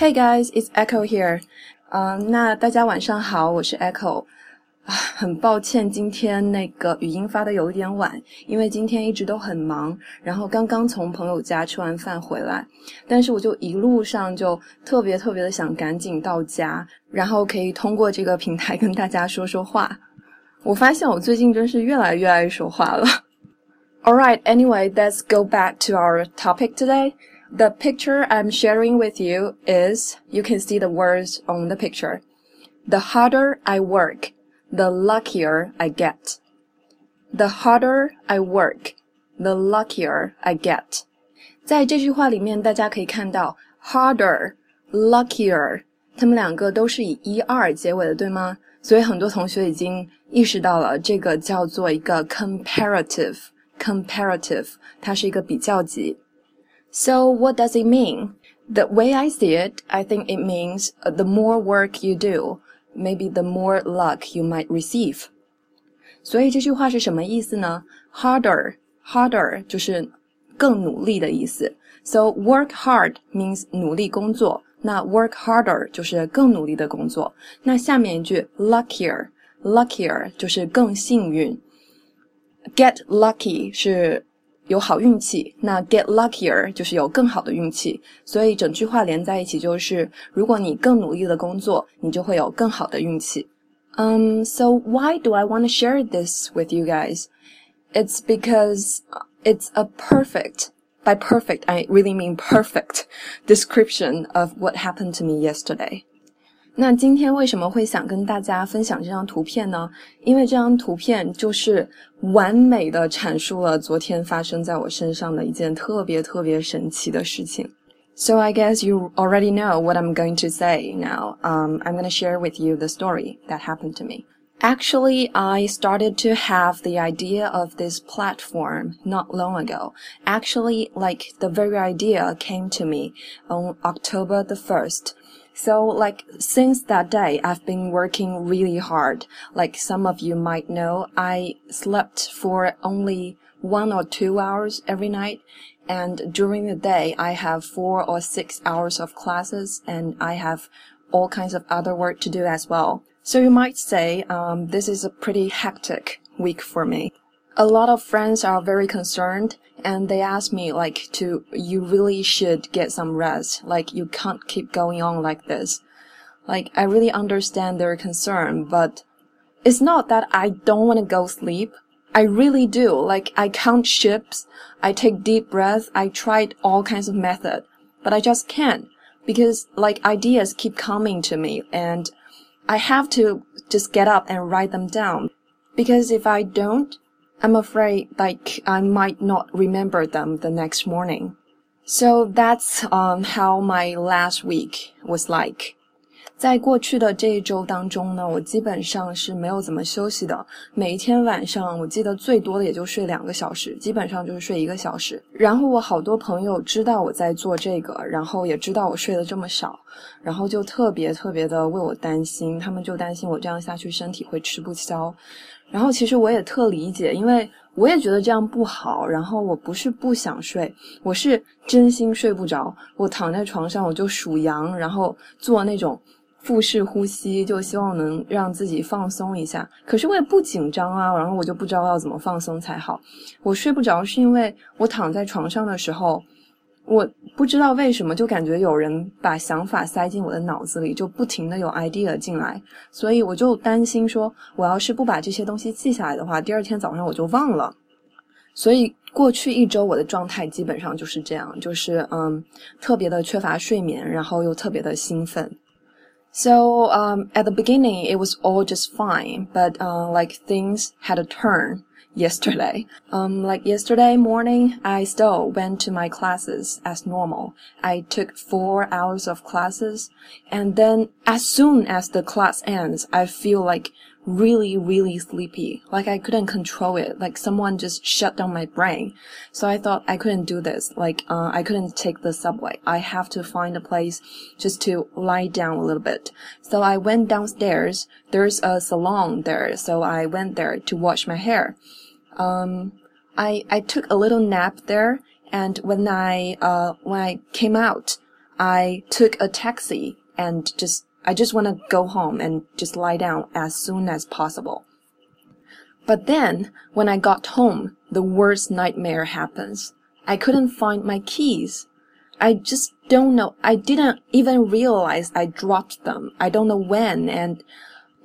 Hey guys, it's Echo here. 嗯，那大家晚上好，我是 Echo。啊，很抱歉，今天那个语音发的有一点晚，因为今天一直都很忙，然后刚刚从朋友家吃完饭回来，但是我就一路上就特别特别的想赶紧到家，然后可以通过这个平台跟大家说说话。我发现我最近真是越来越爱说话了。All right, anyway, let's go back to our topic today. The picture I'm sharing with you is, you can see the words on the picture. The harder I work, the luckier I get. The harder I work, the luckier I get. 在这句话里面，大家可以看到 harder, luckier，它们两个都是以 er 结尾的，对吗？所以很多同学已经意识到了，这个叫做一个 comparative, comparative，它是一个比较级。 so what does it mean? The way I see it, I think it means uh, the more work you do, maybe the more luck you might receive. 所以这句话是什么意思呢？Harder, harder 就是更努力的意思。So work hard means 努力工作，那 work harder 就是更努力的工作。那下面一句 luckier, luckier 就是更幸运。Get lucky 是 有好运气，那 get luckier 就是有更好的运气，所以整句话连在一起就是，如果你更努力的工作，你就会有更好的运气。Um, so why do I want to share this with you guys? It's because it's a perfect, by perfect, I really mean perfect description of what happened to me yesterday. 那今天为什么会想跟大家分享这张图片呢？因为这张图片就是完美的阐述了昨天发生在我身上的一件特别特别神奇的事情。So I guess you already know what I'm going to say now. Um, I'm going to share with you the story that happened to me. Actually, I started to have the idea of this platform not long ago. Actually, like the very idea came to me on October the 1st. So like since that day, I've been working really hard. Like some of you might know, I slept for only one or two hours every night. And during the day, I have four or six hours of classes and I have all kinds of other work to do as well. So you might say, um, this is a pretty hectic week for me. A lot of friends are very concerned and they ask me like to you really should get some rest. Like you can't keep going on like this. Like i really understand their concern but it's not that i don't want to go sleep. I really do. Like i count ships. I take deep breaths. I tried all kinds of method but i just can't because like ideas keep coming to me and i have to just get up and write them down because if i don't I'm afraid like I might not remember them the next morning. So that's um how my last week was like. 在过去的这一周当中呢，我基本上是没有怎么休息的。每一天晚上，我记得最多的也就睡两个小时，基本上就是睡一个小时。然后我好多朋友知道我在做这个，然后也知道我睡得这么少，然后就特别特别的为我担心，他们就担心我这样下去身体会吃不消。然后其实我也特理解，因为我也觉得这样不好。然后我不是不想睡，我是真心睡不着。我躺在床上，我就数羊，然后做那种腹式呼吸，就希望能让自己放松一下。可是我也不紧张啊，然后我就不知道要怎么放松才好。我睡不着是因为我躺在床上的时候。我不知道为什么，就感觉有人把想法塞进我的脑子里，就不停的有 idea 进来，所以我就担心说，我要是不把这些东西记下来的话，第二天早上我就忘了。所以过去一周我的状态基本上就是这样，就是嗯，特别的缺乏睡眠，然后又特别的兴奋。So um at the beginning it was all just fine, but uh like things had a turn. yesterday. Um, like yesterday morning, I still went to my classes as normal. I took four hours of classes, and then as soon as the class ends, I feel like really, really sleepy. Like I couldn't control it. Like someone just shut down my brain. So I thought I couldn't do this. Like, uh, I couldn't take the subway. I have to find a place just to lie down a little bit. So I went downstairs. There's a salon there. So I went there to wash my hair. Um, I, I took a little nap there. And when I, uh, when I came out, I took a taxi and just I just want to go home and just lie down as soon as possible. But then, when I got home, the worst nightmare happens. I couldn't find my keys. I just don't know. I didn't even realize I dropped them. I don't know when, and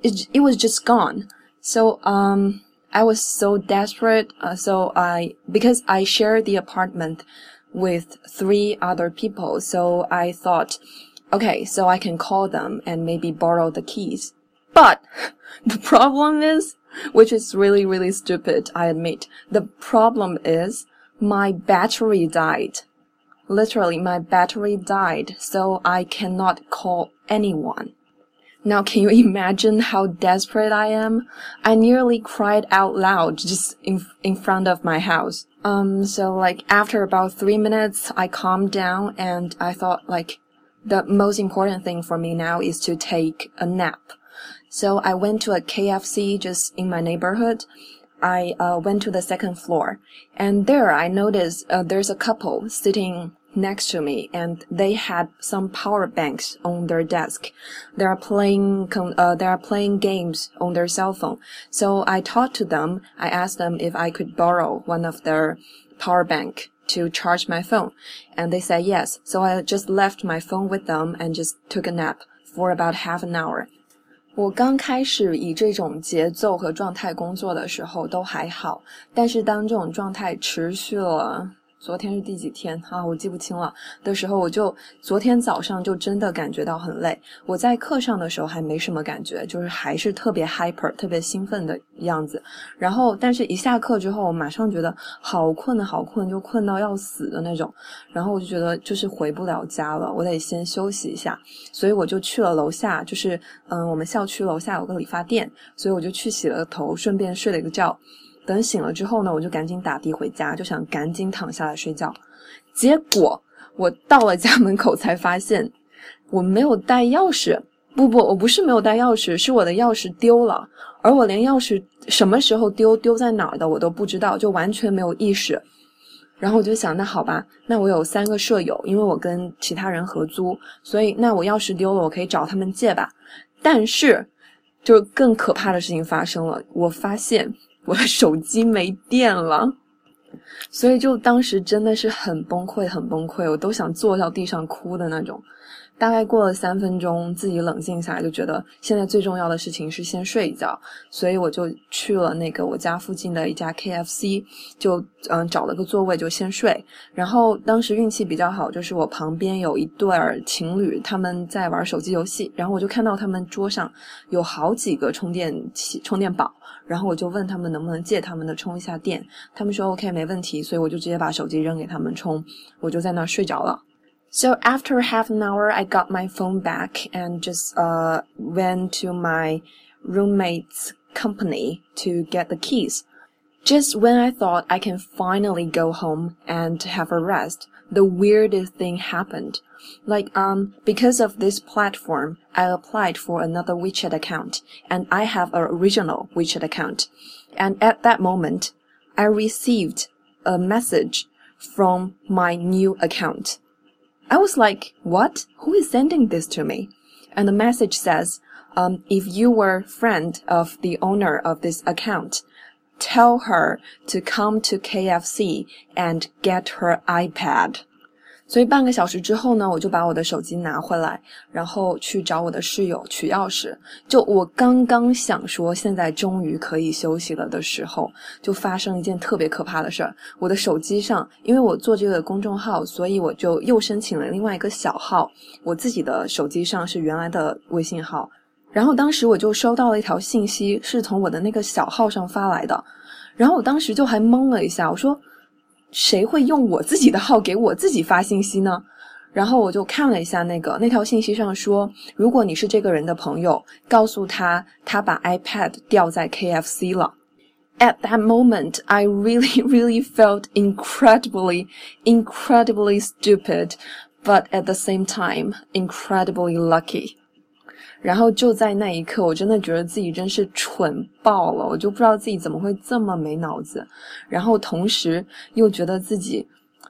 it, it was just gone. So, um, I was so desperate. Uh, so I, because I shared the apartment with three other people, so I thought, okay, so I can call them and maybe borrow the keys. But the problem is, which is really, really stupid, I admit. The problem is my battery died. Literally, my battery died, so I cannot call anyone. Now, can you imagine how desperate I am? I nearly cried out loud just in, in front of my house. Um, so like after about three minutes, I calmed down and I thought like the most important thing for me now is to take a nap. So I went to a KFC just in my neighborhood. I uh, went to the second floor and there I noticed uh, there's a couple sitting next to me and they had some power banks on their desk. They are playing, uh, they are playing games on their cell phone. So I talked to them. I asked them if I could borrow one of their power bank to charge my phone. And they said yes. So I just left my phone with them and just took a nap for about half an hour. 我刚开始以这种节奏和状态工作的时候都还好，但是当这种状态持续了 昨天是第几天啊？我记不清了。的时候，我就昨天早上就真的感觉到很累。我在课上的时候还没什么感觉，就是还是特别 hyper、特别兴奋的样子。然后，但是一下课之后，我马上觉得好困好困，就困到要死的那种。然后我就觉得就是回不了家了，我得先休息一下。所以我就去了楼下，就是嗯，我们校区楼下有个理发店，所以我就去洗了个头，顺便睡了一个觉。等醒了之后呢，我就赶紧打的回家，就想赶紧躺下来睡觉。结果我到了家门口才发现我没有带钥匙。不不，我不是没有带钥匙，是我的钥匙丢了。而我连钥匙什么时候丢、丢在哪儿的我都不知道，就完全没有意识。然后我就想，那好吧，那我有三个舍友，因为我跟其他人合租，所以那我钥匙丢了，我可以找他们借吧。但是，就更可怕的事情发生了，我发现。我的手机没电了，所以就当时真的是很崩溃，很崩溃，我都想坐到地上哭的那种。大概过了三分钟，自己冷静下来，就觉得现在最重要的事情是先睡一觉，所以我就去了那个我家附近的一家 KFC，就嗯找了个座位就先睡。然后当时运气比较好，就是我旁边有一对儿情侣，他们在玩手机游戏，然后我就看到他们桌上有好几个充电器、充电宝，然后我就问他们能不能借他们的充一下电，他们说 OK 没问题，所以我就直接把手机扔给他们充，我就在那儿睡着了。So after half an hour, I got my phone back and just uh, went to my roommate's company to get the keys. Just when I thought I can finally go home and have a rest, the weirdest thing happened. Like, um, because of this platform, I applied for another WeChat account and I have an original WeChat account. And at that moment, I received a message from my new account. I was like, what? Who is sending this to me? And the message says, um, if you were friend of the owner of this account, tell her to come to KFC and get her iPad. 所以半个小时之后呢，我就把我的手机拿回来，然后去找我的室友取钥匙。就我刚刚想说现在终于可以休息了的时候，就发生一件特别可怕的事儿。我的手机上，因为我做这个公众号，所以我就又申请了另外一个小号。我自己的手机上是原来的微信号，然后当时我就收到了一条信息，是从我的那个小号上发来的，然后我当时就还懵了一下，我说。谁会用我自己的号给我自己发信息呢？然后我就看了一下那个那条信息上说，如果你是这个人的朋友，告诉他他把 iPad 掉在 KFC 了。At that moment, I really, really felt incredibly, incredibly stupid, but at the same time, incredibly lucky. 然后就在那一刻，我真的觉得自己真是蠢爆了，我就不知道自己怎么会这么没脑子，然后同时又觉得自己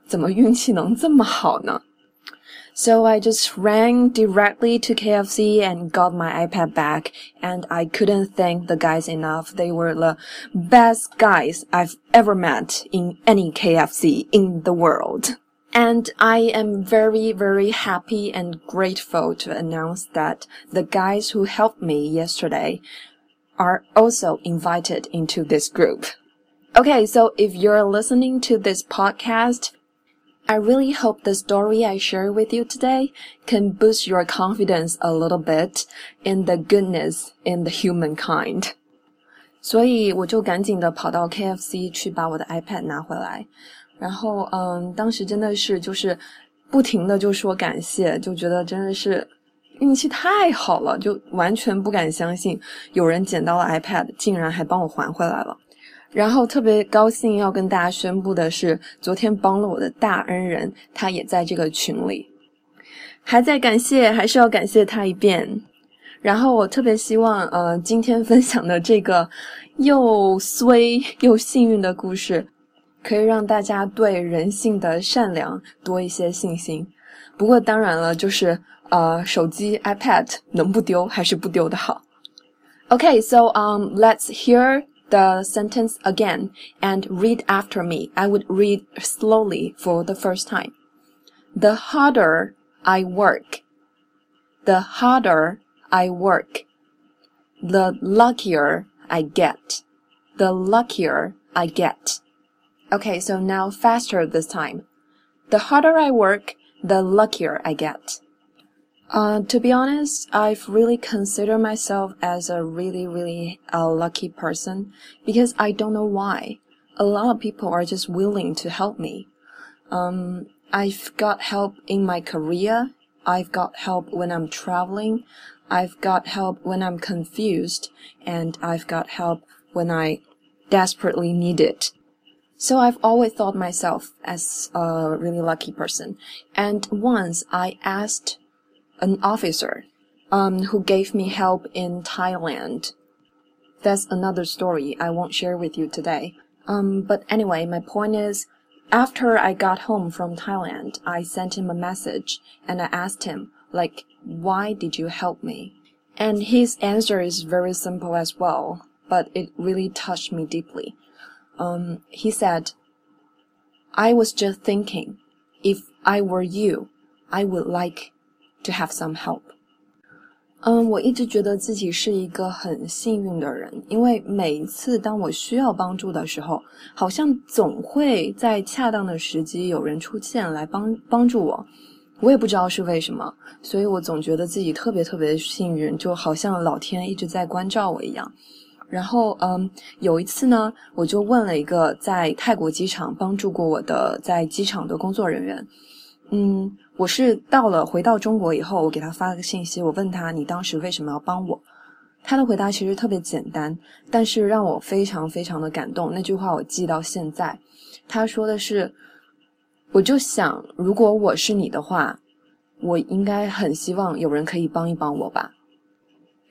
怎么运气能这么好呢 So I just ran directly to KFC and got my iPad back, and I couldn't thank the guys enough. They were the best guys I've ever met in any KFC in the world. And I am very, very happy and grateful to announce that the guys who helped me yesterday are also invited into this group. Okay, so if you're listening to this podcast, I really hope the story I share with you today can boost your confidence a little bit in the goodness in the humankind. 所以我就赶紧的跑到 KFC 去把我的 iPad 拿回来， 然后嗯，当时真的是就是不停的就说感谢，就觉得真的是运气太好了，就完全不敢相信有人捡到了 iPad，竟然还帮我还回来了。然后特别高兴要跟大家宣布的是，昨天帮了我的大恩人，他也在这个群里，还在感谢，还是要感谢他一遍。然后我特别希望，呃，今天分享的这个又衰又幸运的故事，可以让大家对人性的善良多一些信心。不过当然了，就是呃，手机 iPad 能不丢还是不丢的好。Okay，so um, let's hear. the sentence again and read after me. I would read slowly for the first time. The harder I work, the harder I work, the luckier I get, the luckier I get. Okay, so now faster this time. The harder I work, the luckier I get. Uh, to be honest, I've really considered myself as a really, really uh, lucky person because I don't know why. A lot of people are just willing to help me. Um, I've got help in my career. I've got help when I'm traveling. I've got help when I'm confused. And I've got help when I desperately need it. So I've always thought myself as a really lucky person. And once I asked an officer um, who gave me help in Thailand. That's another story I won't share with you today. Um, but anyway, my point is, after I got home from Thailand, I sent him a message and I asked him, like, why did you help me? And his answer is very simple as well, but it really touched me deeply Um, he said, I was just thinking, if I were you, I would like to have some help. 嗯，我一直觉得自己是一个很幸运的人，因为每一次当我需要帮助的时候，好像总会在恰当的时机有人出现来帮帮助我。我也不知道是为什么，所以我总觉得自己特别特别幸运，就好像老天一直在关照我一样。 然后，嗯，有一次呢，我就问了一个在泰国机场帮助过我的在机场的工作人员，嗯。我是到了回到中国以后，我给他发了个信息，我问他你当时为什么要帮我？他的回答其实特别简单，但是让我非常非常的感动。那句话我记到现在。他说的是，我就想，如果我是你的话，我应该很希望有人可以帮一帮我吧。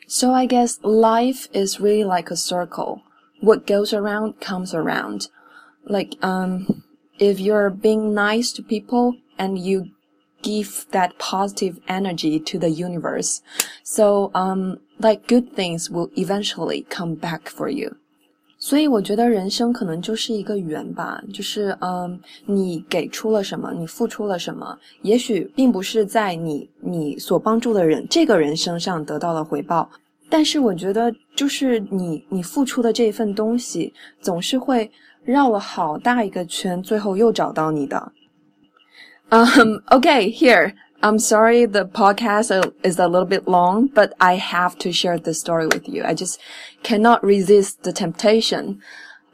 So I guess life is really like a circle. What goes around comes around. Like um, if you're being nice to people and you give that positive energy to the universe. So, um, like good things will eventually come back for you. 所以我觉得人生可能就是一个圆吧，就是嗯，你给出了什么，你付出了什么，也许并不是在你你所帮助的人这个人身上得到了回报，但是我觉得就是你你付出的这份东西，总是会绕了好大一个圈，最后又找到你的。um, okay, here. I'm sorry the podcast is a little bit long, but I have to share this story with you. I just cannot resist the temptation.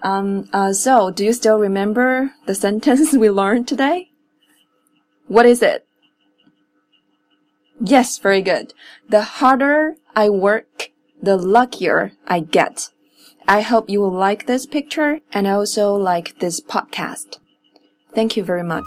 Um, uh, so do you still remember the sentence we learned today? What is it? Yes, very good. The harder I work, the luckier I get. I hope you will like this picture and also like this podcast. Thank you very much.